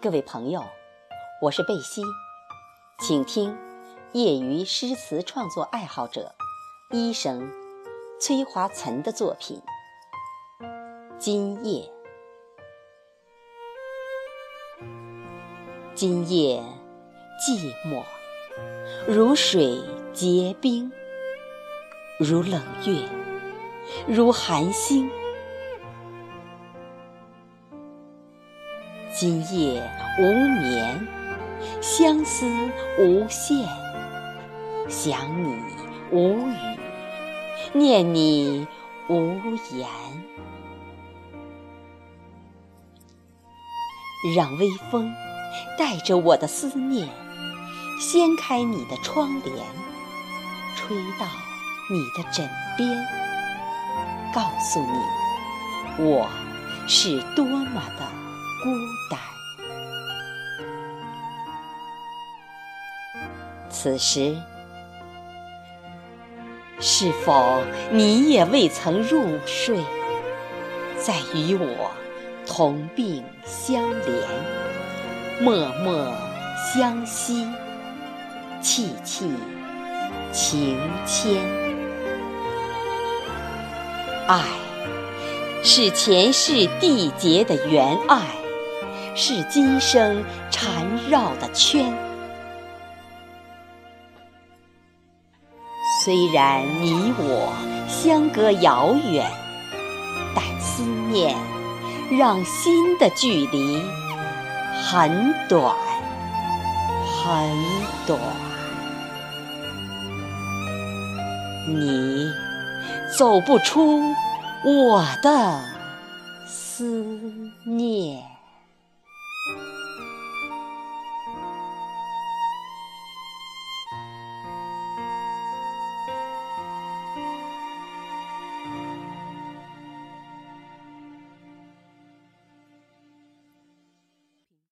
各位朋友，我是贝西，请听业余诗词创作爱好者医生崔华岑的作品《今夜》。今夜寂寞，如水结冰，如冷月，如寒星。今夜无眠，相思无限，想你无语，念你无言。让微风带着我的思念，掀开你的窗帘，吹到你的枕边，告诉你，我是多么的。孤单。此时，是否你也未曾入睡，在与我同病相怜，默默相惜，戚戚情牵，爱是前世缔结的缘爱。是今生缠绕的圈。虽然你我相隔遥远，但思念让心的距离很短，很短。你走不出我的思念。